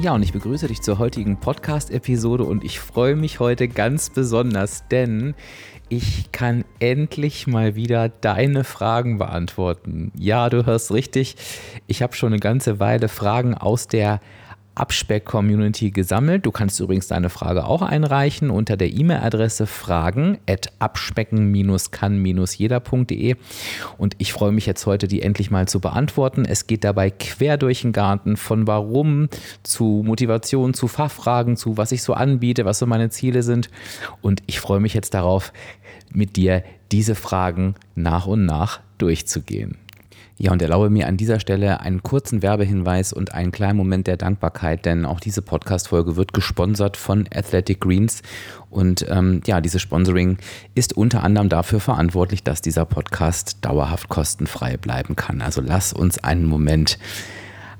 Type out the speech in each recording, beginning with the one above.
Ja, und ich begrüße dich zur heutigen Podcast-Episode und ich freue mich heute ganz besonders, denn ich kann endlich mal wieder deine Fragen beantworten. Ja, du hörst richtig. Ich habe schon eine ganze Weile Fragen aus der Abspeck-Community gesammelt. Du kannst übrigens deine Frage auch einreichen unter der E-Mail-Adresse fragen at abspecken-kann-jeder.de und ich freue mich jetzt heute, die endlich mal zu beantworten. Es geht dabei quer durch den Garten von warum zu Motivation, zu Fachfragen, zu was ich so anbiete, was so meine Ziele sind und ich freue mich jetzt darauf, mit dir diese Fragen nach und nach durchzugehen. Ja, und erlaube mir an dieser Stelle einen kurzen Werbehinweis und einen kleinen Moment der Dankbarkeit, denn auch diese Podcast-Folge wird gesponsert von Athletic Greens. Und ähm, ja, dieses Sponsoring ist unter anderem dafür verantwortlich, dass dieser Podcast dauerhaft kostenfrei bleiben kann. Also lass uns einen Moment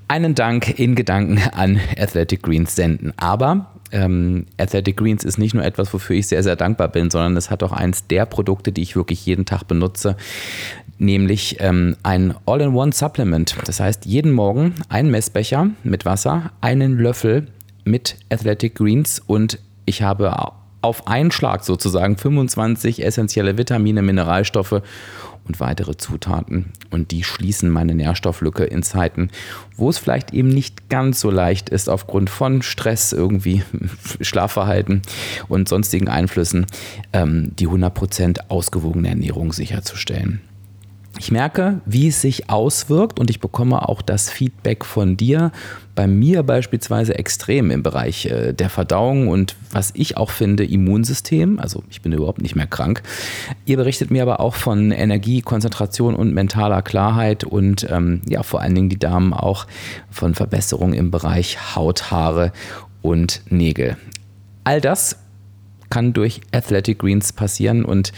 einen Dank in Gedanken an Athletic Greens senden. Aber ähm, Athletic Greens ist nicht nur etwas, wofür ich sehr, sehr dankbar bin, sondern es hat auch eins der Produkte, die ich wirklich jeden Tag benutze, nämlich ähm, ein All-in-One-Supplement. Das heißt, jeden Morgen ein Messbecher mit Wasser, einen Löffel mit Athletic Greens und ich habe auf einen Schlag sozusagen 25 essentielle Vitamine, Mineralstoffe und weitere Zutaten. Und die schließen meine Nährstofflücke in Zeiten, wo es vielleicht eben nicht ganz so leicht ist, aufgrund von Stress, irgendwie Schlafverhalten und sonstigen Einflüssen, ähm, die 100% ausgewogene Ernährung sicherzustellen. Ich merke, wie es sich auswirkt und ich bekomme auch das Feedback von dir. Bei mir beispielsweise extrem im Bereich äh, der Verdauung und was ich auch finde, Immunsystem. Also ich bin überhaupt nicht mehr krank. Ihr berichtet mir aber auch von Energie, Konzentration und mentaler Klarheit und ähm, ja, vor allen Dingen die Damen auch von Verbesserungen im Bereich Haut, Haare und Nägel. All das kann durch Athletic Greens passieren und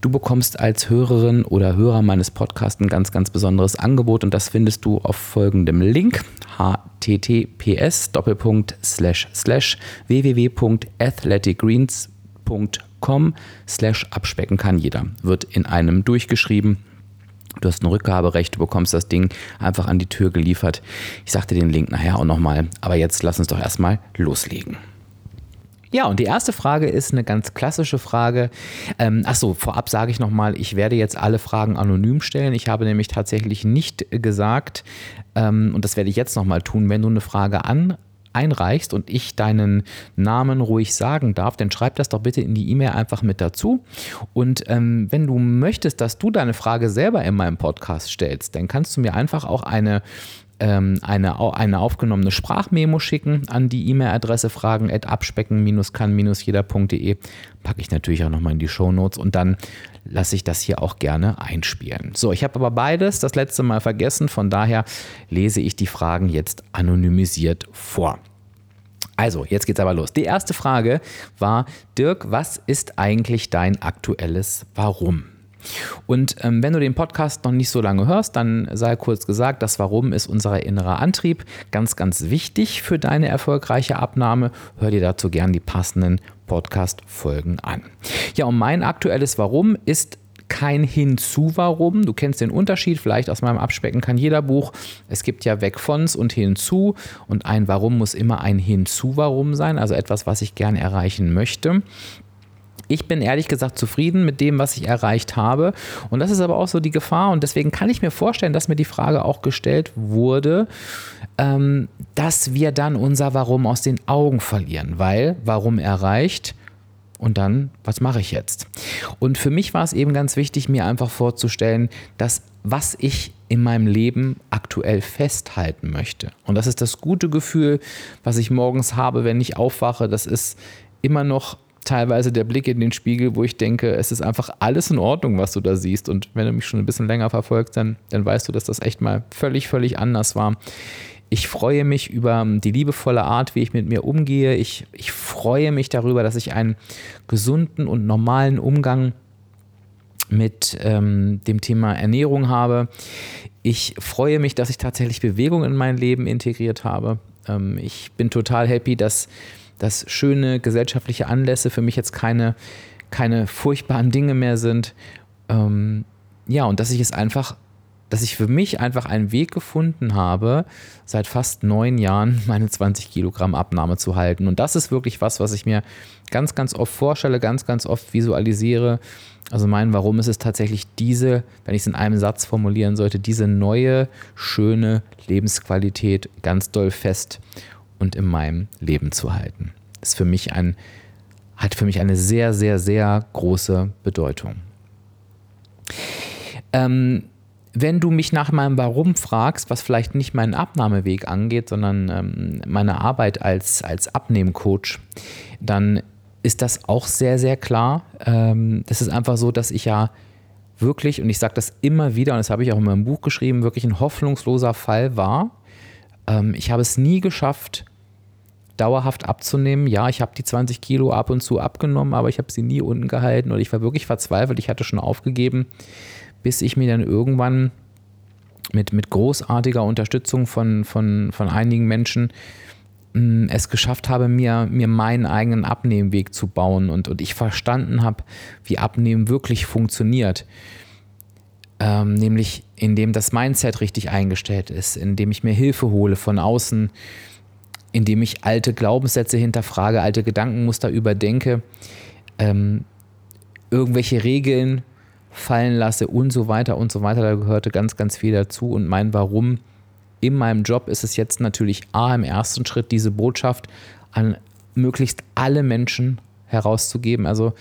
du bekommst als Hörerin oder Hörer meines Podcasts ein ganz, ganz besonderes Angebot und das findest du auf folgendem Link https www.athleticgreens.com slash abspecken kann jeder. Wird in einem durchgeschrieben. Du hast ein Rückgaberecht, du bekommst das Ding einfach an die Tür geliefert. Ich sagte den Link nachher auch nochmal, aber jetzt lass uns doch erstmal loslegen. Ja, und die erste Frage ist eine ganz klassische Frage. Ähm, achso, vorab sage ich nochmal, ich werde jetzt alle Fragen anonym stellen. Ich habe nämlich tatsächlich nicht gesagt, ähm, und das werde ich jetzt nochmal tun, wenn du eine Frage an, einreichst und ich deinen Namen ruhig sagen darf, dann schreib das doch bitte in die E-Mail einfach mit dazu. Und ähm, wenn du möchtest, dass du deine Frage selber in meinem Podcast stellst, dann kannst du mir einfach auch eine ähm, eine, eine aufgenommene Sprachmemo schicken an die E-Mail-Adresse fragen at abspecken-kann-jeder.de. Packe ich natürlich auch nochmal in die Show Notes und dann lasse ich das hier auch gerne einspielen. So, ich habe aber beides das letzte Mal vergessen, von daher lese ich die Fragen jetzt anonymisiert vor. Also, jetzt geht's aber los. Die erste Frage war, Dirk, was ist eigentlich dein aktuelles Warum? Und ähm, wenn du den Podcast noch nicht so lange hörst, dann sei kurz gesagt, das Warum ist unser innerer Antrieb. Ganz, ganz wichtig für deine erfolgreiche Abnahme. Hör dir dazu gern die passenden Podcast-Folgen an. Ja, und mein aktuelles Warum ist kein Hinzu-Warum. Du kennst den Unterschied vielleicht aus meinem Abspecken kann jeder Buch. Es gibt ja weg vons und hinzu und ein Warum muss immer ein Hinzu-Warum sein, also etwas, was ich gerne erreichen möchte. Ich bin ehrlich gesagt zufrieden mit dem, was ich erreicht habe. Und das ist aber auch so die Gefahr. Und deswegen kann ich mir vorstellen, dass mir die Frage auch gestellt wurde, ähm, dass wir dann unser Warum aus den Augen verlieren. Weil, warum erreicht? Und dann, was mache ich jetzt? Und für mich war es eben ganz wichtig, mir einfach vorzustellen, dass was ich in meinem Leben aktuell festhalten möchte. Und das ist das gute Gefühl, was ich morgens habe, wenn ich aufwache. Das ist immer noch teilweise der Blick in den Spiegel, wo ich denke, es ist einfach alles in Ordnung, was du da siehst. Und wenn du mich schon ein bisschen länger verfolgst, dann, dann weißt du, dass das echt mal völlig, völlig anders war. Ich freue mich über die liebevolle Art, wie ich mit mir umgehe. Ich, ich freue mich darüber, dass ich einen gesunden und normalen Umgang mit ähm, dem Thema Ernährung habe. Ich freue mich, dass ich tatsächlich Bewegung in mein Leben integriert habe. Ähm, ich bin total happy, dass, dass schöne gesellschaftliche Anlässe für mich jetzt keine, keine furchtbaren Dinge mehr sind. Ähm, ja, und dass ich es einfach dass ich für mich einfach einen Weg gefunden habe, seit fast neun Jahren meine 20 Kilogramm Abnahme zu halten. Und das ist wirklich was, was ich mir ganz, ganz oft vorstelle, ganz, ganz oft visualisiere. Also mein Warum ist es tatsächlich diese, wenn ich es in einem Satz formulieren sollte, diese neue, schöne Lebensqualität ganz doll fest und in meinem Leben zu halten. Das ist für mich ein, hat für mich eine sehr, sehr, sehr große Bedeutung. Ähm, wenn du mich nach meinem Warum fragst, was vielleicht nicht meinen Abnahmeweg angeht, sondern ähm, meine Arbeit als, als Abnehmcoach, dann ist das auch sehr, sehr klar. Ähm, das ist einfach so, dass ich ja wirklich, und ich sage das immer wieder, und das habe ich auch in meinem Buch geschrieben, wirklich ein hoffnungsloser Fall war. Ähm, ich habe es nie geschafft, dauerhaft abzunehmen. Ja, ich habe die 20 Kilo ab und zu abgenommen, aber ich habe sie nie unten gehalten und ich war wirklich verzweifelt. Ich hatte schon aufgegeben bis ich mir dann irgendwann mit, mit großartiger Unterstützung von, von, von einigen Menschen mh, mm, es geschafft habe, mir, mir meinen eigenen Abnehmweg zu bauen und, und ich verstanden habe, wie Abnehmen wirklich funktioniert. Ähm, nämlich indem das Mindset richtig eingestellt ist, indem ich mir Hilfe hole von außen, indem ich alte Glaubenssätze hinterfrage, alte Gedankenmuster überdenke, ähm, irgendwelche Regeln fallen lasse und so weiter und so weiter. Da gehörte ganz, ganz viel dazu. Und mein Warum in meinem Job ist es jetzt natürlich A, im ersten Schritt diese Botschaft an möglichst alle Menschen herauszugeben. Also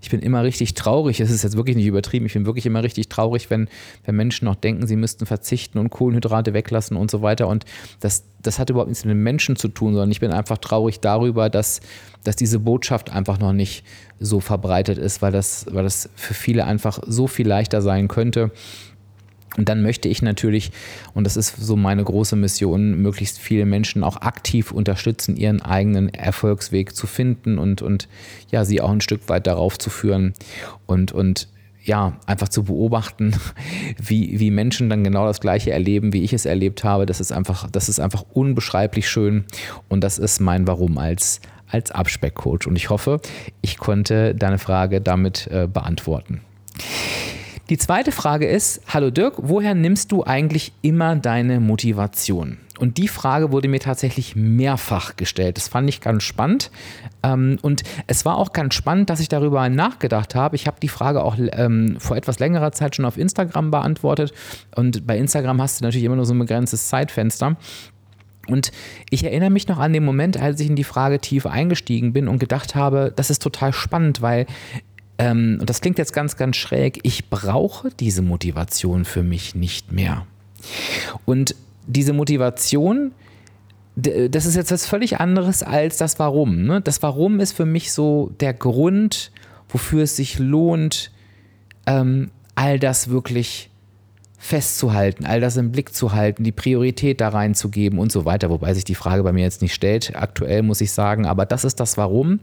ich bin immer richtig traurig, es ist jetzt wirklich nicht übertrieben, ich bin wirklich immer richtig traurig, wenn, wenn Menschen noch denken, sie müssten verzichten und Kohlenhydrate weglassen und so weiter. Und das, das hat überhaupt nichts mit den Menschen zu tun, sondern ich bin einfach traurig darüber, dass, dass diese Botschaft einfach noch nicht so verbreitet ist, weil das, weil das für viele einfach so viel leichter sein könnte. Und dann möchte ich natürlich, und das ist so meine große Mission, möglichst viele Menschen auch aktiv unterstützen, ihren eigenen Erfolgsweg zu finden und, und ja, sie auch ein Stück weit darauf zu führen und, und ja, einfach zu beobachten, wie, wie Menschen dann genau das Gleiche erleben, wie ich es erlebt habe. Das ist einfach, das ist einfach unbeschreiblich schön und das ist mein Warum als, als Abspeckcoach. Und ich hoffe, ich konnte deine Frage damit äh, beantworten. Die zweite Frage ist, hallo Dirk, woher nimmst du eigentlich immer deine Motivation? Und die Frage wurde mir tatsächlich mehrfach gestellt. Das fand ich ganz spannend. Ähm, und es war auch ganz spannend, dass ich darüber nachgedacht habe. Ich habe die Frage auch ähm, vor etwas längerer Zeit schon auf Instagram beantwortet. Und bei Instagram hast du natürlich immer nur so ein begrenztes Zeitfenster. Und ich erinnere mich noch an den Moment, als ich in die Frage tief eingestiegen bin und gedacht habe, das ist total spannend, weil ähm, und das klingt jetzt ganz, ganz schräg, ich brauche diese Motivation für mich nicht mehr. Und diese Motivation, das ist jetzt was völlig anderes als das Warum. Ne? Das Warum ist für mich so der Grund, wofür es sich lohnt, ähm, all das wirklich festzuhalten, all das im Blick zu halten, die Priorität da reinzugeben und so weiter, wobei sich die Frage bei mir jetzt nicht stellt, aktuell muss ich sagen, aber das ist das Warum.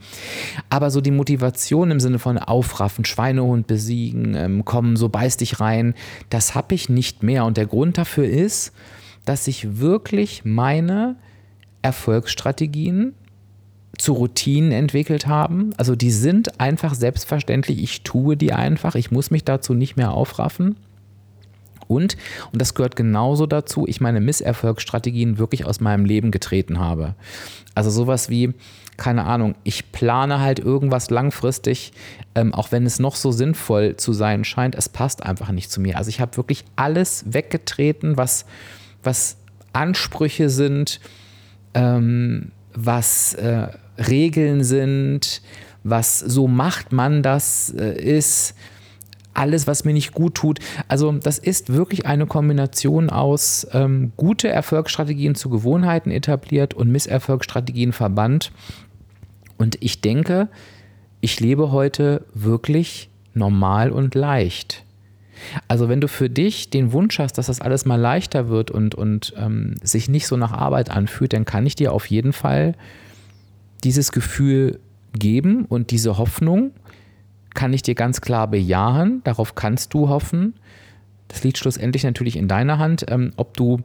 Aber so die Motivation im Sinne von aufraffen, Schweinehund besiegen, ähm, kommen, so beiß dich rein, das habe ich nicht mehr. Und der Grund dafür ist, dass ich wirklich meine Erfolgsstrategien zu Routinen entwickelt haben. Also die sind einfach selbstverständlich, ich tue die einfach, ich muss mich dazu nicht mehr aufraffen. Und, und das gehört genauso dazu, ich meine Misserfolgsstrategien wirklich aus meinem Leben getreten habe. Also sowas wie, keine Ahnung, ich plane halt irgendwas langfristig, ähm, auch wenn es noch so sinnvoll zu sein scheint, es passt einfach nicht zu mir. Also ich habe wirklich alles weggetreten, was, was Ansprüche sind, ähm, was äh, Regeln sind, was so macht man das äh, ist, alles, was mir nicht gut tut. Also das ist wirklich eine Kombination aus ähm, gute Erfolgsstrategien zu Gewohnheiten etabliert und Misserfolgsstrategien verbannt. Und ich denke, ich lebe heute wirklich normal und leicht. Also wenn du für dich den Wunsch hast, dass das alles mal leichter wird und, und ähm, sich nicht so nach Arbeit anfühlt, dann kann ich dir auf jeden Fall dieses Gefühl geben und diese Hoffnung, kann ich dir ganz klar bejahen. Darauf kannst du hoffen. Das liegt schlussendlich natürlich in deiner Hand, ähm, ob du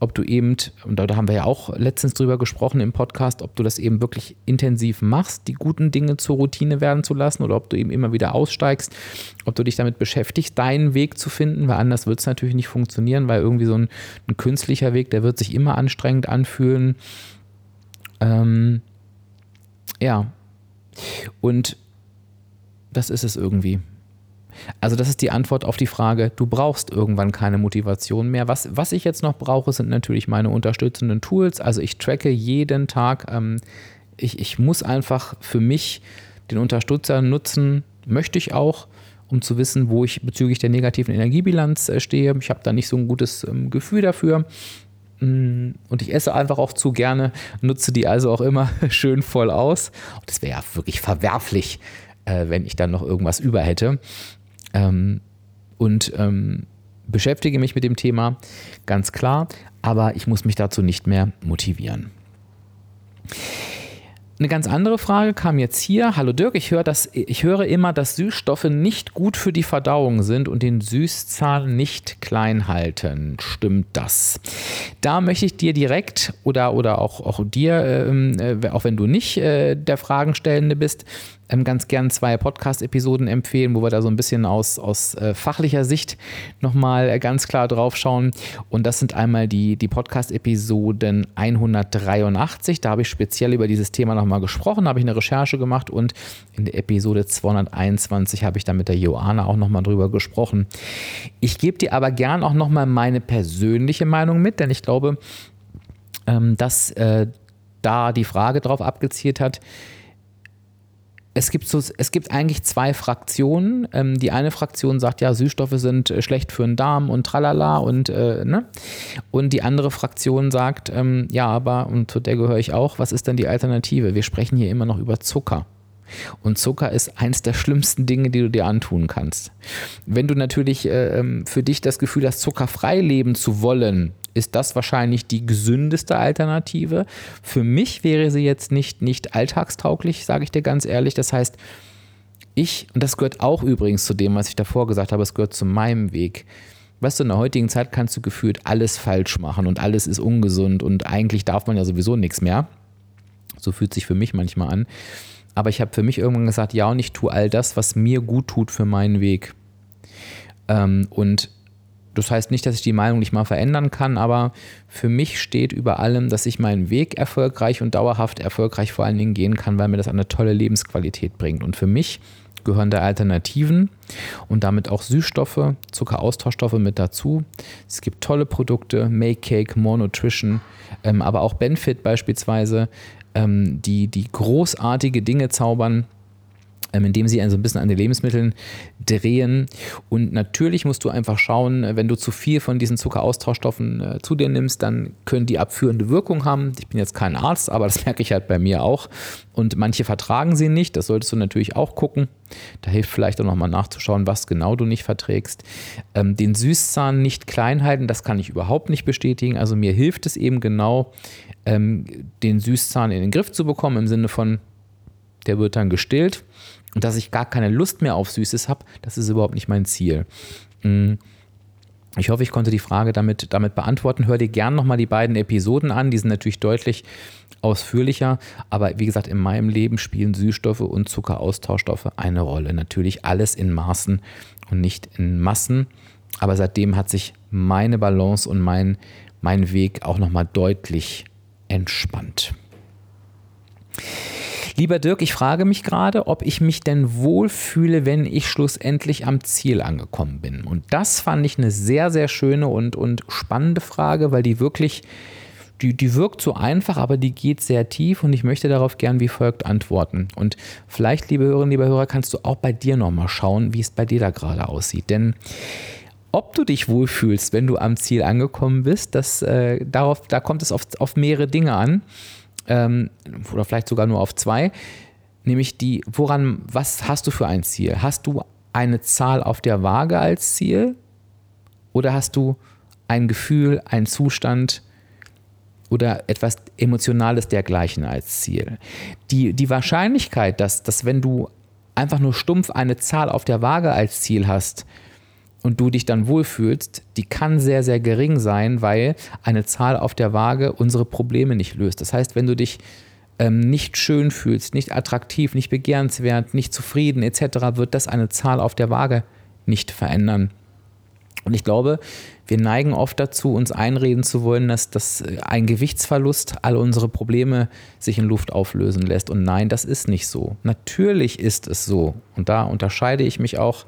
ob du eben, und da haben wir ja auch letztens drüber gesprochen im Podcast, ob du das eben wirklich intensiv machst, die guten Dinge zur Routine werden zu lassen oder ob du eben immer wieder aussteigst, ob du dich damit beschäftigst, deinen Weg zu finden, weil anders wird es natürlich nicht funktionieren, weil irgendwie so ein, ein, künstlicher Weg, der wird sich immer anstrengend anfühlen. Ähm, ja. Und das ist es irgendwie. Also das ist die Antwort auf die Frage, du brauchst irgendwann keine Motivation mehr. Was, was ich jetzt noch brauche, sind natürlich meine unterstützenden Tools. Also ich tracke jeden Tag. Ähm, ich, ich muss einfach für mich den Unterstützer nutzen, möchte ich auch, um zu wissen, wo ich bezüglich der negativen Energiebilanz äh, stehe. Ich habe da nicht so ein gutes ähm, Gefühl dafür. Mm, und ich esse einfach auch zu gerne, nutze die also auch immer schön voll aus. das wäre ja wirklich verwerflich, äh, wenn ich dann noch irgendwas über hätte. Ähm, und ähm, beschäftige mich mit dem Thema, ganz klar, aber ich muss mich dazu nicht mehr motivieren. Eine ganz andere Frage kam jetzt hier. Hallo Dirk, ich höre, dass, ich höre immer, dass Süßstoffe nicht gut für die Verdauung sind und den Süßzahl nicht klein halten. Stimmt das? Da möchte ich dir direkt oder, oder auch, auch dir, ähm, äh, auch wenn du nicht äh, der Fragenstellende bist, ähm, ganz gern zwei Podcast-Episoden empfehlen, wo wir da so ein bisschen aus, aus äh, fachlicher Sicht nochmal äh, ganz klar drauf schauen. Und das sind einmal die, die Podcast-Episoden 183. Da habe ich speziell über dieses Thema nochmal gesprochen, habe ich eine Recherche gemacht und in der Episode 221 habe ich da mit der Joana auch nochmal drüber gesprochen. Ich gebe dir aber gern auch nochmal meine persönliche Meinung mit, denn ich glaube, ähm, dass äh, da die Frage drauf abgezielt hat, es gibt, so, es gibt eigentlich zwei Fraktionen. Ähm, die eine Fraktion sagt, ja, Süßstoffe sind äh, schlecht für den Darm und tralala und, äh, ne? Und die andere Fraktion sagt, ähm, ja, aber, und zu der gehöre ich auch, was ist denn die Alternative? Wir sprechen hier immer noch über Zucker. Und Zucker ist eins der schlimmsten Dinge, die du dir antun kannst. Wenn du natürlich äh, ähm, für dich das Gefühl hast, zuckerfrei leben zu wollen, ist das wahrscheinlich die gesündeste Alternative. Für mich wäre sie jetzt nicht, nicht alltagstauglich, sage ich dir ganz ehrlich. Das heißt, ich, und das gehört auch übrigens zu dem, was ich davor gesagt habe, es gehört zu meinem Weg. Weißt du, in der heutigen Zeit kannst du gefühlt alles falsch machen und alles ist ungesund und eigentlich darf man ja sowieso nichts mehr. So fühlt sich für mich manchmal an. Aber ich habe für mich irgendwann gesagt, ja, und ich tue all das, was mir gut tut für meinen Weg. Ähm, und das heißt nicht, dass ich die Meinung nicht mal verändern kann, aber für mich steht über allem, dass ich meinen Weg erfolgreich und dauerhaft erfolgreich vor allen Dingen gehen kann, weil mir das eine tolle Lebensqualität bringt. Und für mich gehören da Alternativen und damit auch Süßstoffe, Zuckeraustauschstoffe mit dazu. Es gibt tolle Produkte, Make Cake, More Nutrition, ähm, aber auch Benefit beispielsweise, ähm, die, die großartige Dinge zaubern indem sie also ein bisschen an den Lebensmitteln drehen. Und natürlich musst du einfach schauen, äh, wenn du zu viel von diesen Zuckeraustauschstoffen äh, zu dir nimmst, dann können die abführende Wirkung haben. Ich bin jetzt kein Arzt, aber das merke ich halt bei mir auch. Und manche vertragen sie nicht. Das solltest du natürlich auch gucken. Da hilft vielleicht auch nochmal nachzuschauen, was genau du nicht verträgst. Ähm, den Süßzahn nicht klein halten, das kann ich überhaupt nicht bestätigen. Also mir hilft es eben genau, ähm, den Süßzahn in den Griff zu bekommen, im Sinne von, der wird dann gestillt und dass ich gar keine Lust mehr auf Süßes habe, das ist überhaupt nicht mein Ziel. Mm. Ich hoffe, ich konnte die Frage damit, damit beantworten. Hör dir gerne nochmal die beiden Episoden an. Die sind natürlich deutlich ausführlicher. Aber wie gesagt, in meinem Leben spielen Süßstoffe und Zuckeraustauschstoffe eine Rolle. Natürlich alles in Maßen und nicht in Massen. Aber seitdem hat sich meine Balance und mein, mein Weg auch nochmal deutlich entspannt. Lieber Dirk, ich frage mich gerade, ob ich mich denn wohlfühle, wenn ich schlussendlich am Ziel angekommen bin. Und das fand ich eine sehr, sehr schöne und, und spannende Frage, weil die wirklich, die, die wirkt so einfach, aber die geht sehr tief und ich möchte darauf gern wie folgt antworten. Und vielleicht, liebe Hörerinnen, liebe Hörer, kannst du auch bei dir nochmal schauen, wie es bei dir da gerade aussieht. Denn ob du dich wohlfühlst, wenn du am Ziel angekommen bist, das, äh, darauf, da kommt es auf, auf mehrere Dinge an ähm, oder vielleicht sogar nur auf zwei, nämlich die, woran, was hast du für ein Ziel? Hast du eine Zahl auf der Waage als Ziel oder hast du ein Gefühl, einen Zustand oder etwas Emotionales dergleichen als Ziel? Die, die Wahrscheinlichkeit, dass, dass wenn du einfach nur stumpf eine Zahl auf der Waage als Ziel hast und du dich dann wohlfühlst, die kann sehr, sehr gering sein, weil eine Zahl auf der Waage unsere Probleme nicht löst. Das heißt, wenn du dich ähm, nicht schön fühlst, nicht attraktiv, nicht begehrenswert, nicht zufrieden etc., wird das eine Zahl auf der Waage nicht verändern. Und ich glaube, wir neigen oft dazu, uns einreden zu wollen, dass, dass ein Gewichtsverlust all unsere Probleme sich in Luft auflösen lässt. Und nein, das ist nicht so. Natürlich ist es so. Und da unterscheide ich mich auch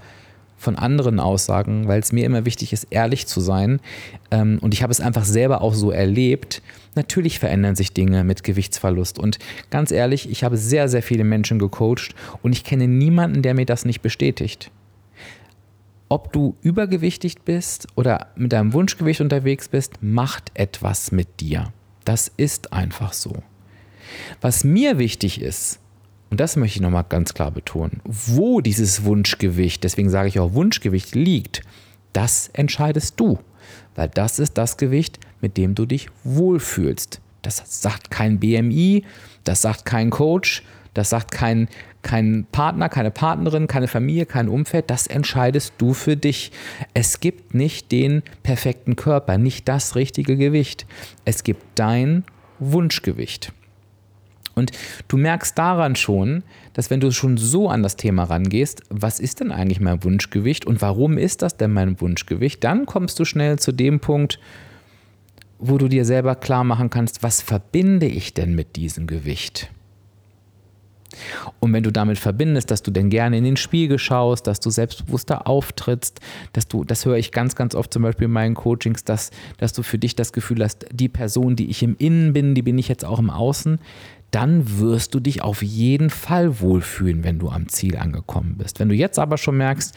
von anderen Aussagen, weil es mir immer wichtig ist, ehrlich zu sein. Ähm, und ich habe es einfach selber auch so erlebt. Natürlich verändern sich Dinge mit Gewichtsverlust. Und ganz ehrlich, ich habe sehr, sehr viele Menschen gecoacht und ich kenne niemanden, der mir das nicht bestätigt. Ob du übergewichtig bist oder mit deinem Wunschgewicht unterwegs bist, macht etwas mit dir. Das ist einfach so. Was mir wichtig ist, und das möchte ich nochmal ganz klar betonen, wo dieses Wunschgewicht, deswegen sage ich auch Wunschgewicht liegt, das entscheidest du. Weil das ist das Gewicht, mit dem du dich wohlfühlst. Das sagt kein BMI, das sagt kein Coach, das sagt kein, kein Partner, keine Partnerin, keine Familie, kein Umfeld. Das entscheidest du für dich. Es gibt nicht den perfekten Körper, nicht das richtige Gewicht. Es gibt dein Wunschgewicht. Und du merkst daran schon, dass wenn du schon so an das Thema rangehst, was ist denn eigentlich mein Wunschgewicht und warum ist das denn mein Wunschgewicht, dann kommst du schnell zu dem Punkt, wo du dir selber klar machen kannst, was verbinde ich denn mit diesem Gewicht? Und wenn du damit verbindest, dass du denn gerne in den Spiegel schaust, dass du selbstbewusster auftrittst, dass du, das höre ich ganz, ganz oft zum Beispiel in meinen Coachings, dass, dass du für dich das Gefühl hast, die Person, die ich im Innen bin, die bin ich jetzt auch im Außen, dann wirst du dich auf jeden Fall wohlfühlen, wenn du am Ziel angekommen bist. Wenn du jetzt aber schon merkst,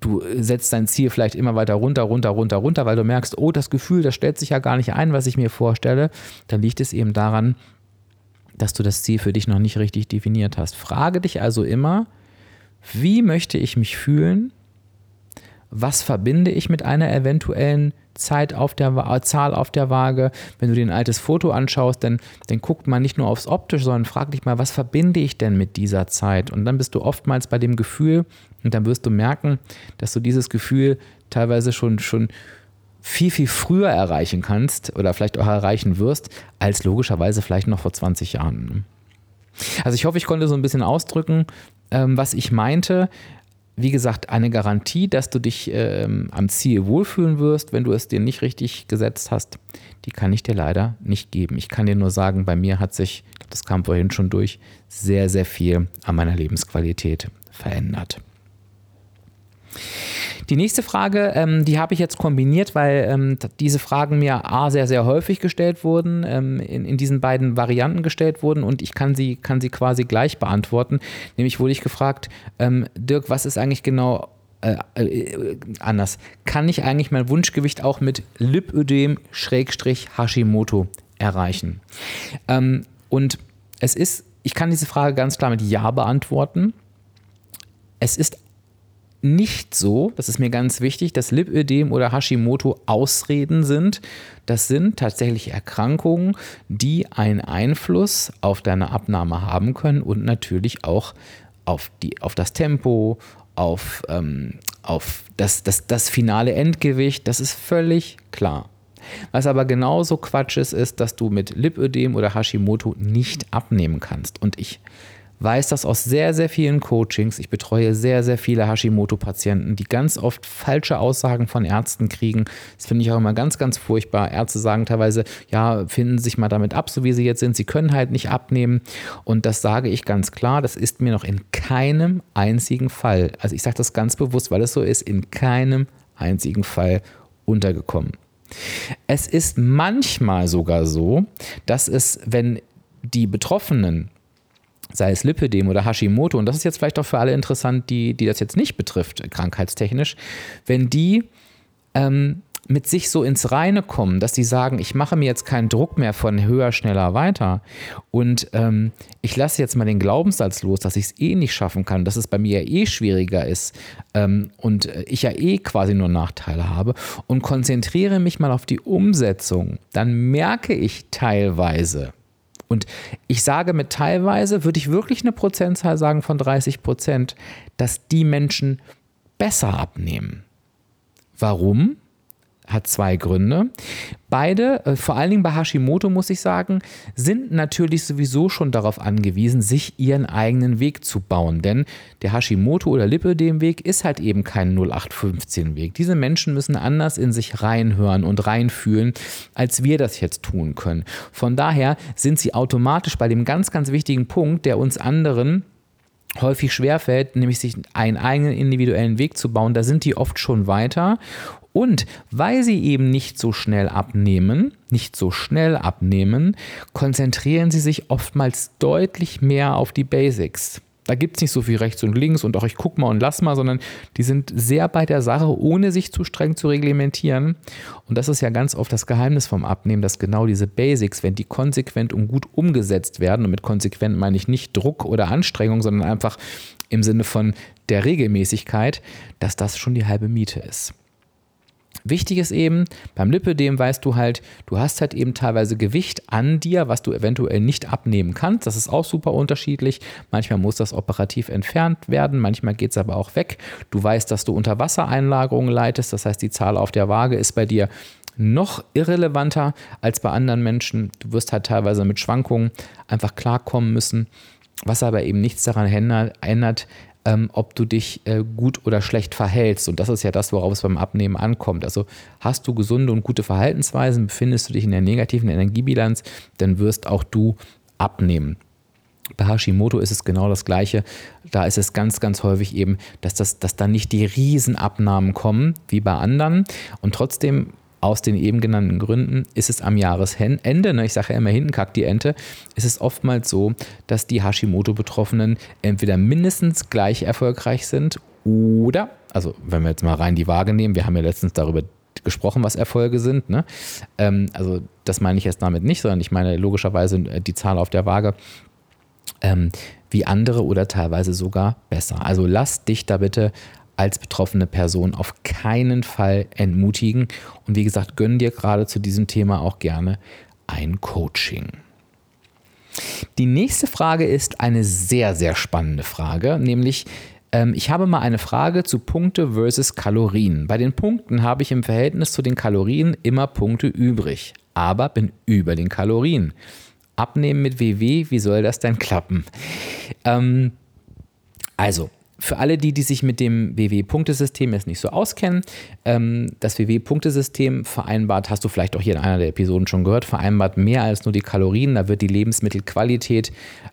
du setzt dein Ziel vielleicht immer weiter runter, runter, runter, runter, weil du merkst, oh, das Gefühl, das stellt sich ja gar nicht ein, was ich mir vorstelle, dann liegt es eben daran, dass du das Ziel für dich noch nicht richtig definiert hast. Frage dich also immer, wie möchte ich mich fühlen? Was verbinde ich mit einer eventuellen Zeit auf der äh, Zahl auf der Waage? Wenn du dir ein altes Foto anschaust, dann, dann guckt man nicht nur aufs Optisch, sondern frag dich mal, was verbinde ich denn mit dieser Zeit? Und dann bist du oftmals bei dem Gefühl und dann wirst du merken, dass du dieses Gefühl teilweise schon, schon viel, viel früher erreichen kannst oder vielleicht auch erreichen wirst, als logischerweise vielleicht noch vor 20 Jahren. Also ich hoffe, ich konnte so ein bisschen ausdrücken, ähm, was ich meinte. Wie gesagt, eine Garantie, dass du dich ähm, am Ziel wohlfühlen wirst, wenn du es dir nicht richtig gesetzt hast, die kann ich dir leider nicht geben. Ich kann dir nur sagen, bei mir hat sich, das kam vorhin schon durch, sehr, sehr viel an meiner Lebensqualität verändert. Die nächste Frage, ähm, die habe ich jetzt kombiniert, weil ähm, diese Fragen mir A sehr, sehr häufig gestellt wurden, ähm, in, in diesen beiden Varianten gestellt wurden und ich kann sie, kann sie quasi gleich beantworten. Nämlich wurde ich gefragt, ähm, Dirk, was ist eigentlich genau äh, äh, anders? Kann ich eigentlich mein Wunschgewicht auch mit Lipödem-Hashimoto erreichen? Ähm, und es ist, ich kann diese Frage ganz klar mit Ja beantworten. Es ist nicht so, das ist mir ganz wichtig, dass Lipödem oder Hashimoto Ausreden sind. Das sind tatsächlich Erkrankungen, die einen Einfluss auf deine Abnahme haben können und natürlich auch auf, die, auf das Tempo, auf, ähm, auf das, das, das finale Endgewicht. Das ist völlig klar. Was aber genauso Quatsch ist, ist, dass du mit Lipödem oder Hashimoto nicht abnehmen kannst. Und ich weiß das aus sehr, sehr vielen Coachings. Ich betreue sehr, sehr viele Hashimoto-Patienten, die ganz oft falsche Aussagen von Ärzten kriegen. Das finde ich auch immer ganz, ganz furchtbar. Ärzte sagen teilweise, ja, finden sich mal damit ab, so wie sie jetzt sind. Sie können halt nicht abnehmen. Und das sage ich ganz klar, das ist mir noch in keinem einzigen Fall, also ich sage das ganz bewusst, weil es so ist, in keinem einzigen Fall untergekommen. Es ist manchmal sogar so, dass es, wenn die Betroffenen sei es Lipödem oder Hashimoto, und das ist jetzt vielleicht auch für alle interessant, die, die das jetzt nicht betrifft, krankheitstechnisch, wenn die ähm, mit sich so ins Reine kommen, dass die sagen, ich mache mir jetzt keinen Druck mehr von höher, schneller, weiter und ähm, ich lasse jetzt mal den Glaubenssatz los, dass ich es eh nicht schaffen kann, dass es bei mir ja eh schwieriger ist ähm, und ich ja eh quasi nur Nachteile habe und konzentriere mich mal auf die Umsetzung, dann merke ich teilweise, Und ich sage mit teilweise, würde ich wirklich eine Prozentzahl sagen von 30 Prozent, dass die Menschen besser abnehmen. Warum? Hat zwei Gründe. Beide, äh, vor allen Dingen bei Hashimoto muss ich sagen, sind natürlich sowieso schon darauf angewiesen, sich ihren eigenen Weg zu bauen. Denn der Hashimoto- oder Lipödem-Weg ist halt eben kein 0815-Weg. Diese Menschen müssen anders in sich reinhören und reinfühlen, als wir das jetzt tun können. Von daher sind sie automatisch bei dem ganz, ganz wichtigen Punkt, der uns anderen häufig schwerfällt, nämlich sich einen eigenen individuellen Weg zu bauen, da sind die oft schon weiter und weil sie eben nicht so schnell abnehmen, nicht so schnell abnehmen, konzentrieren sie sich oftmals deutlich mehr auf die Basics. Da gibt es nicht so viel rechts und links und auch ich guck mal und lass mal, sondern die sind sehr bei der Sache, ohne sich zu streng zu reglementieren. Und das ist ja ganz oft das Geheimnis vom Abnehmen, dass genau diese Basics, wenn die konsequent und gut umgesetzt werden, und mit konsequent meine ich nicht Druck oder Anstrengung, sondern einfach im Sinne von der Regelmäßigkeit, dass das schon die halbe Miete ist. Wichtig ist eben, beim Lipödem weißt du halt, du hast halt eben teilweise Gewicht an dir, was du eventuell nicht abnehmen kannst. Das ist auch super unterschiedlich. Manchmal muss das operativ entfernt werden, manchmal geht es aber auch weg. Du weißt, dass du unter Wassereinlagerungen leitest, das heißt, die Zahl auf der Waage ist bei dir noch irrelevanter als bei anderen Menschen. Du wirst halt teilweise mit Schwankungen einfach klarkommen müssen, was aber eben nichts daran ändert, ähm, ob du dich äh, gut oder schlecht verhältst. Und das ist ja das, worauf es beim Abnehmen ankommt. Also hast du gesunde und gute Verhaltensweisen, befindest du dich in der negativen Energiebilanz, dann wirst auch du abnehmen. Bei Hashimoto ist es genau das Gleiche. Da ist es ganz, ganz häufig eben, dass, das, dass da nicht die Riesenabnahmen kommen wie bei anderen. Und trotzdem aus den eben genannten Gründen ist es am Jahresende, ne, ich sage ja immer, hinten kackt die Ente, ist es oftmals so, dass die Hashimoto-Betroffenen entweder mindestens gleich erfolgreich sind oder, also wenn wir jetzt mal rein die Waage nehmen, wir haben ja letztens darüber gesprochen, was Erfolge sind. Ne? Ähm, also das meine ich jetzt damit nicht, sondern ich meine logischerweise äh, die Zahl auf der Waage. Ähm, wie andere oder teilweise sogar besser. Also lass dich da bitte als betroffene Person auf keinen Fall entmutigen. Und wie gesagt, gönn dir gerade zu diesem Thema auch gerne ein Coaching. Die nächste Frage ist eine sehr, sehr spannende Frage, nämlich ähm, ich habe mal eine Frage zu Punkte versus Kalorien. Bei den Punkten habe ich im Verhältnis zu den Kalorien immer Punkte übrig, aber bin über den Kalorien. Abnehmen mit WW, wie soll das denn klappen? Ähm, also, für alle die, die sich mit dem WW-Punktesystem jetzt nicht so auskennen, ähm, das WW-Punktesystem vereinbart, hast du vielleicht auch hier in einer der Episoden schon gehört, vereinbart mehr als nur die Kalorien. Da wird die Lebensmittelqualität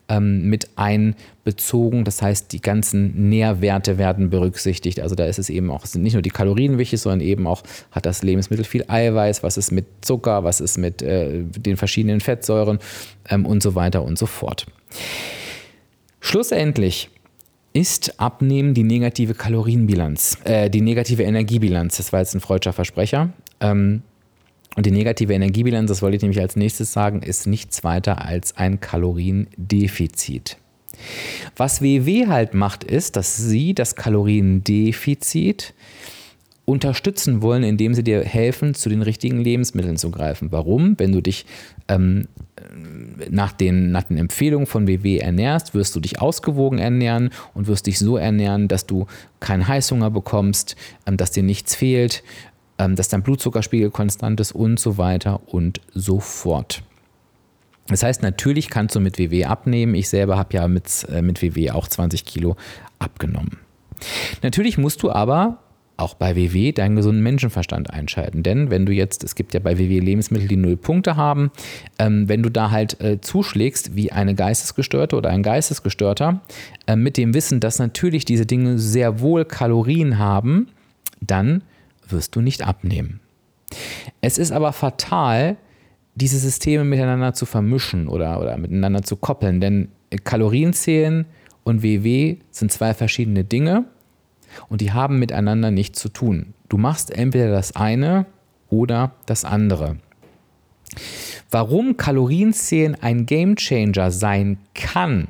ähm, mit einbezogen. Das heißt, die ganzen Nährwerte werden berücksichtigt. Also da ist es eben auch, sind nicht nur die Kalorien wichtig, sondern eben auch, hat das Lebensmittel viel Eiweiß, was ist mit Zucker, was ist mit äh, den verschiedenen Fettsäuren ähm, und so weiter und so fort. Schlussendlich ist Abnehmen die negative Kalorienbilanz, äh, die negative Energiebilanz. Das war jetzt ein freudscher Versprecher. Ähm, und die negative Energiebilanz, das wollte ich nämlich als nächstes sagen, ist nichts weiter als ein Kaloriendefizit. Was WW halt macht, ist, dass sie das Kaloriendefizit unterstützen wollen, indem sie dir helfen, zu den richtigen Lebensmitteln zu greifen. Warum? Wenn du dich ähm, nach, den, nach den Empfehlungen von WW ernährst, wirst du dich ausgewogen ernähren und wirst dich so ernähren, dass du keinen Heißhunger bekommst, ähm, dass dir nichts fehlt, ähm, dass dein Blutzuckerspiegel konstant ist und so weiter und so fort. Das heißt, natürlich kannst du mit WW abnehmen. Ich selber habe ja mit, äh, mit WW auch 20 Kilo abgenommen. Natürlich musst du aber auch bei WW deinen gesunden Menschenverstand einschalten. Denn wenn du jetzt, es gibt ja bei WW Lebensmittel, die null Punkte haben, ähm, wenn du da halt äh, zuschlägst wie eine Geistesgestörte oder ein Geistesgestörter, äh, mit dem Wissen, dass natürlich diese Dinge sehr wohl Kalorien haben, dann wirst du nicht abnehmen. Es ist aber fatal, diese Systeme miteinander zu vermischen oder, oder miteinander zu koppeln, denn Kalorienzählen und WW sind zwei verschiedene Dinge und die haben miteinander nichts zu tun. Du machst entweder das eine oder das andere. Warum Kalorienzählen ein Gamechanger sein kann,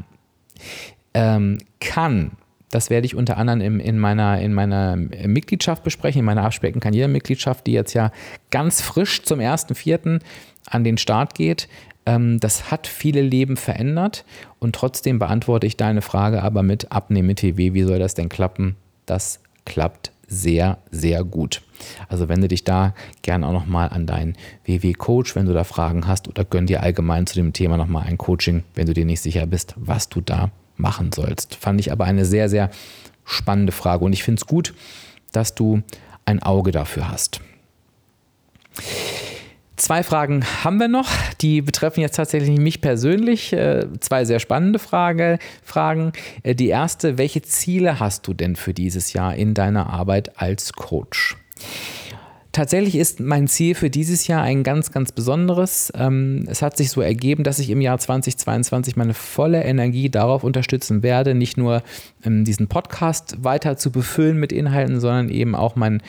ähm, kann, das werde ich unter anderem in, in, meiner, in meiner Mitgliedschaft besprechen, in meiner Abspecken kann jeder Mitgliedschaft, die jetzt ja ganz frisch zum 1.4. an den Start geht. Ähm, das hat viele Leben verändert und trotzdem beantworte ich deine Frage aber mit Abnehmen mit TV. Wie soll das denn klappen? Das klappt sehr, sehr gut. Also wende dich da gerne auch nochmal an deinen WW-Coach, wenn du da Fragen hast oder gönn dir allgemein zu dem Thema nochmal ein Coaching, wenn du dir nicht sicher bist, was du da machen sollst. Fand ich aber eine sehr, sehr spannende Frage und ich finde es gut, dass du ein Auge dafür hast. Zwei Fragen haben wir noch, die betreffen jetzt tatsächlich mich persönlich. Äh, zwei sehr spannende Frage, Fragen. Äh, die erste, welche Ziele hast du denn für dieses Jahr in deiner Arbeit als Coach? Tatsächlich ist mein Ziel für dieses Jahr ein ganz, ganz besonderes. Ähm, es hat sich so ergeben, dass ich im Jahr 2022 meine volle Energie darauf unterstützen werde, nicht nur ähm, diesen Podcast weiter zu befüllen mit Inhalten, sondern eben auch mein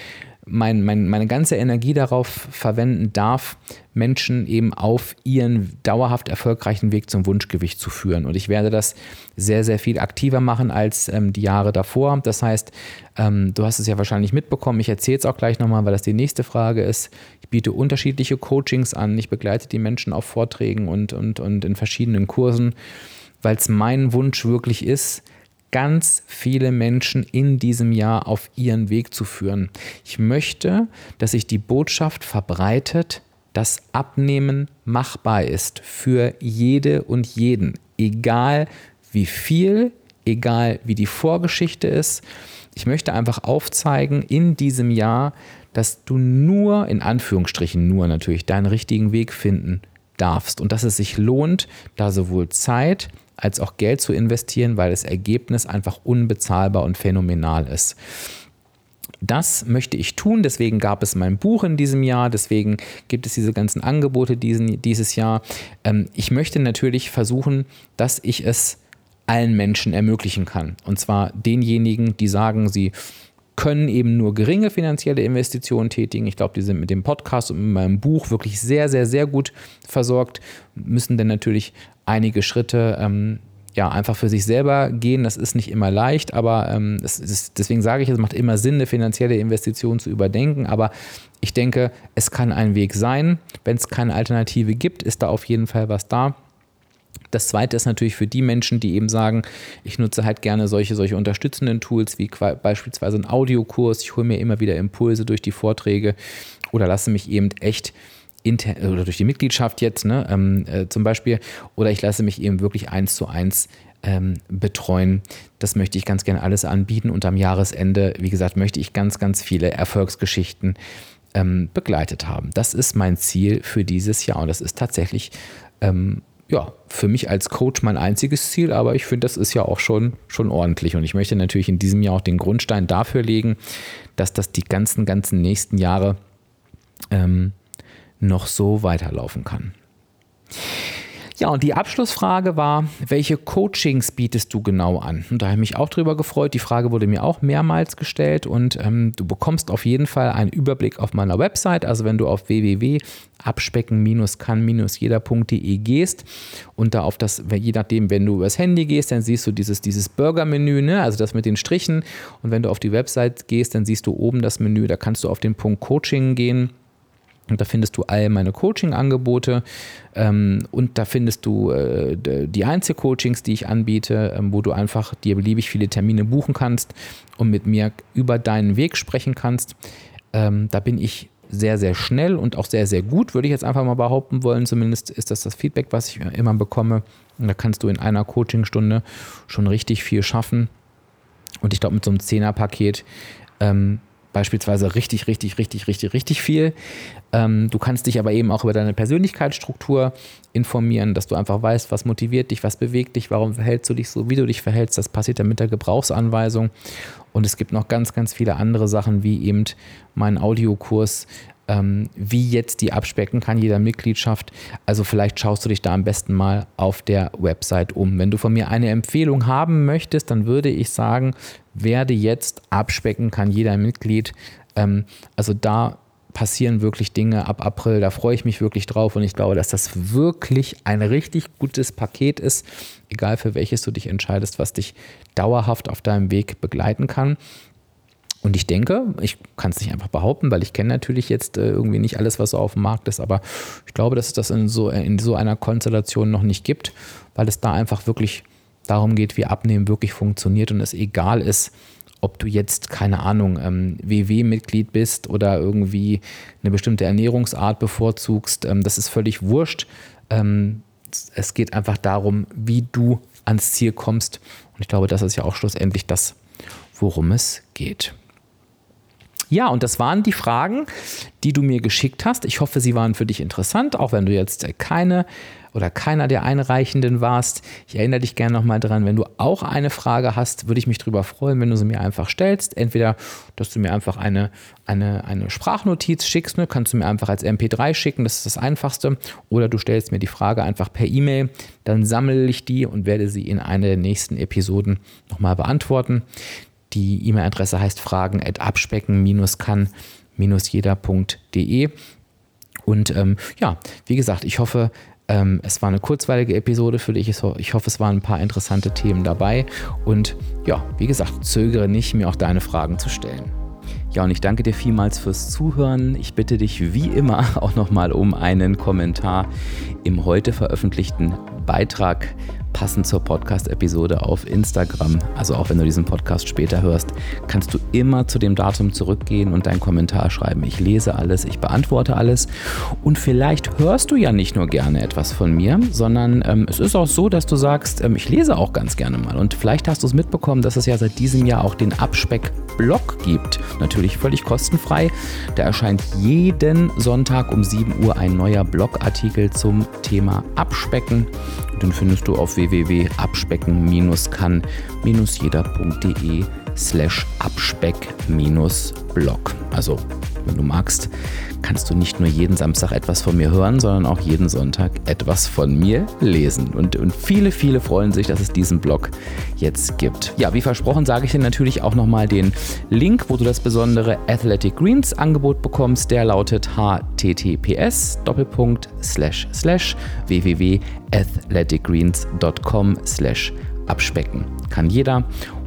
mein, mein, meine ganze Energie darauf verwenden darf, Menschen eben auf ihren dauerhaft erfolgreichen Weg zum Wunschgewicht zu führen. Und ich werde das sehr, sehr viel aktiver machen als ähm, die Jahre davor. Das heißt, ähm, du hast es ja wahrscheinlich mitbekommen, ich erzähle es auch gleich nochmal, weil das die nächste Frage ist. Ich biete unterschiedliche Coachings an, ich begleite die Menschen auf Vorträgen und, und, und in verschiedenen Kursen, weil es mein Wunsch wirklich ist, ganz viele Menschen in diesem Jahr auf ihren Weg zu führen. Ich möchte, dass sich die Botschaft verbreitet, dass Abnehmen machbar ist für jede und jeden, egal wie viel, egal wie die Vorgeschichte ist. Ich möchte einfach aufzeigen in diesem Jahr, dass du nur, in Anführungsstrichen nur natürlich, deinen richtigen Weg finden darfst und dass es sich lohnt, da sowohl Zeit als auch Geld zu investieren, weil das Ergebnis einfach unbezahlbar und phänomenal ist. Das möchte ich tun, deswegen gab es mein Buch in diesem Jahr, deswegen gibt es diese ganzen Angebote diesen, dieses Jahr. Ähm, ich möchte natürlich versuchen, dass ich es allen Menschen ermöglichen kann. Und zwar denjenigen, die sagen, sie können eben nur geringe finanzielle Investitionen tätigen. Ich glaube, die sind mit dem Podcast und mit meinem Buch wirklich sehr, sehr, sehr gut versorgt, müssen dann natürlich einige Schritte ähm, ja, einfach für sich selber gehen. Das ist nicht immer leicht, aber ähm, ist, deswegen sage ich, es macht immer Sinn, eine finanzielle Investition zu überdenken. Aber ich denke, es kann ein Weg sein. Wenn es keine Alternative gibt, ist da auf jeden Fall was da. Das zweite ist natürlich für die Menschen, die eben sagen, ich nutze halt gerne solche, solche unterstützenden Tools wie beispielsweise ein Audiokurs. Ich hole mir immer wieder Impulse durch die Vorträge oder lasse mich eben echt inter oder durch die Mitgliedschaft jetzt, ne, ähm, äh, zum Beispiel, oder ich lasse mich eben wirklich eins zu eins ähm, betreuen. Das möchte ich ganz gerne alles anbieten und am Jahresende, wie gesagt, möchte ich ganz, ganz viele Erfolgsgeschichten ähm, begleitet haben. Das ist mein Ziel für dieses Jahr und das ist tatsächlich ähm, ja, für mich als Coach mein einziges Ziel, aber ich finde, das ist ja auch schon, schon ordentlich. Und ich möchte natürlich in diesem Jahr auch den Grundstein dafür legen, dass das die ganzen, ganzen nächsten Jahre ähm, noch so weiterlaufen kann. Ja, und die Abschlussfrage war, welche Coachings bietest du genau an? Und da habe ich mich auch drüber gefreut. Die Frage wurde mir auch mehrmals gestellt und ähm, du bekommst auf jeden Fall einen Überblick auf meiner Website. Also wenn du auf www.abspecken-kann-jeder.de gehst und da auf das, je nachdem, wenn du übers Handy gehst, dann siehst du dieses, dieses Burger-Menü, ne? also das mit den Strichen. Und wenn du auf die Website gehst, dann siehst du oben das Menü, da kannst du auf den Punkt Coaching gehen und da findest du all meine Coaching-Angebote ähm, und da findest du äh, die Einzelcoachings, die ich anbiete, ähm, wo du einfach dir beliebig viele Termine buchen kannst und mit mir über deinen Weg sprechen kannst. Ähm, da bin ich sehr, sehr schnell und auch sehr, sehr gut, würde ich jetzt einfach mal behaupten wollen. Zumindest ist das das Feedback, was ich immer bekomme. Und da kannst du in einer Coachingstunde schon richtig viel schaffen. Und ich glaube, mit so einem Zehner-Paket ähm, beispielsweise richtig, richtig, richtig, richtig, richtig viel. Ähm, du kannst dich aber eben auch über deine Persönlichkeitsstruktur informieren, dass du einfach weißt, was motiviert dich, was bewegt dich, warum verhältst du dich so, wie du dich verhältst. Das passiert dann mit der Gebrauchsanweisung. Und es gibt noch ganz, ganz viele andere Sachen, wie eben meinen Audiokurs, ähm, wie jetzt die abspecken kann, jeder Mitgliedschaft. Also vielleicht schaust du dich da am besten mal auf der Website um. Wenn du von mir eine Empfehlung haben möchtest, dann würde ich sagen, werde jetzt abspecken kann jeder Mitglied. Ähm, also da passieren wirklich Dinge ab April, da freue ich mich wirklich drauf und ich glaube, dass das wirklich ein richtig gutes Paket ist, egal für welches du dich entscheidest, was dich dauerhaft auf deinem Weg begleiten kann. Und ich denke, ich kann es nicht einfach behaupten, weil ich kenne natürlich jetzt äh, irgendwie nicht alles, was so auf dem Markt ist, aber ich glaube, dass es das in so, in so einer Konstellation noch nicht gibt, weil es da einfach wirklich darum geht, wie Abnehmen wirklich funktioniert und es egal ist, ob du jetzt, keine Ahnung, ähm, WW-Mitglied bist oder irgendwie eine bestimmte Ernährungsart bevorzugst, ähm, das ist völlig wurscht. Ähm, es geht einfach darum, wie du ans Ziel kommst. Und ich glaube, das ist ja auch schlussendlich das, worum es geht. Ja, und das waren die Fragen, die du mir geschickt hast. Ich hoffe, sie waren für dich interessant, auch wenn du jetzt keine oder keiner der Einreichenden warst. Ich erinnere dich gerne nochmal dran, wenn du auch eine Frage hast, würde ich mich darüber freuen, wenn du sie mir einfach stellst. Entweder, dass du mir einfach eine, eine, eine Sprachnotiz schickst, ne? kannst du mir einfach als MP3 schicken, das ist das Einfachste. Oder du stellst mir die Frage einfach per E-Mail, dann sammle ich die und werde sie in einer der nächsten Episoden nochmal beantworten. Die E-Mail-Adresse heißt fragen at abspecken-kann-jeder.de. Und ähm, ja, wie gesagt, ich hoffe, ähm, es war eine kurzweilige Episode für dich. Ich hoffe, es waren ein paar interessante Themen dabei. Und ja, wie gesagt, zögere nicht, mir auch deine Fragen zu stellen. Ja, und ich danke dir vielmals fürs Zuhören. Ich bitte dich wie immer auch nochmal um einen Kommentar im heute veröffentlichten Beitrag passend zur Podcast-Episode auf Instagram. Also auch wenn du diesen Podcast später hörst, kannst du immer zu dem Datum zurückgehen und deinen Kommentar schreiben. Ich lese alles, ich beantworte alles. Und vielleicht hörst du ja nicht nur gerne etwas von mir, sondern ähm, es ist auch so, dass du sagst, ähm, ich lese auch ganz gerne mal. Und vielleicht hast du es mitbekommen, dass es ja seit diesem Jahr auch den Abspeck-Blog gibt. Natürlich völlig kostenfrei. Da erscheint jeden Sonntag um 7 Uhr ein neuer Blogartikel zum Thema Abspecken. Den findest du auf www.abspecken-kann-jeder.de slash abspeck-blog. Also, wenn du magst, kannst du nicht nur jeden Samstag etwas von mir hören, sondern auch jeden Sonntag etwas von mir lesen. Und, und viele, viele freuen sich, dass es diesen Blog jetzt gibt. Ja, wie versprochen, sage ich dir natürlich auch nochmal den Link, wo du das besondere Athletic Greens Angebot bekommst. Der lautet https www.athleticgreens.com abspecken. Kann jeder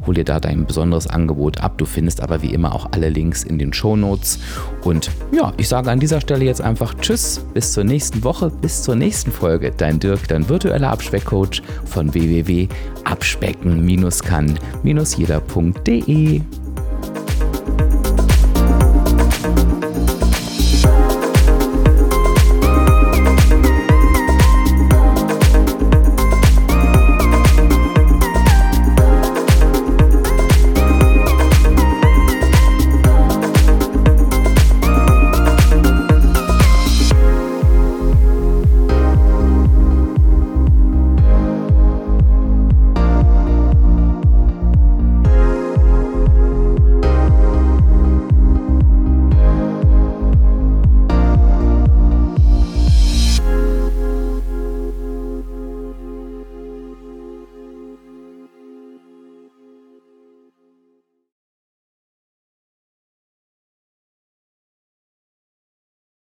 Hol dir da dein besonderes Angebot ab. Du findest aber wie immer auch alle Links in den Show Notes. Und ja, ich sage an dieser Stelle jetzt einfach Tschüss, bis zur nächsten Woche, bis zur nächsten Folge. Dein Dirk, dein virtueller Abspeckcoach von www.abspecken-kann-jeder.de.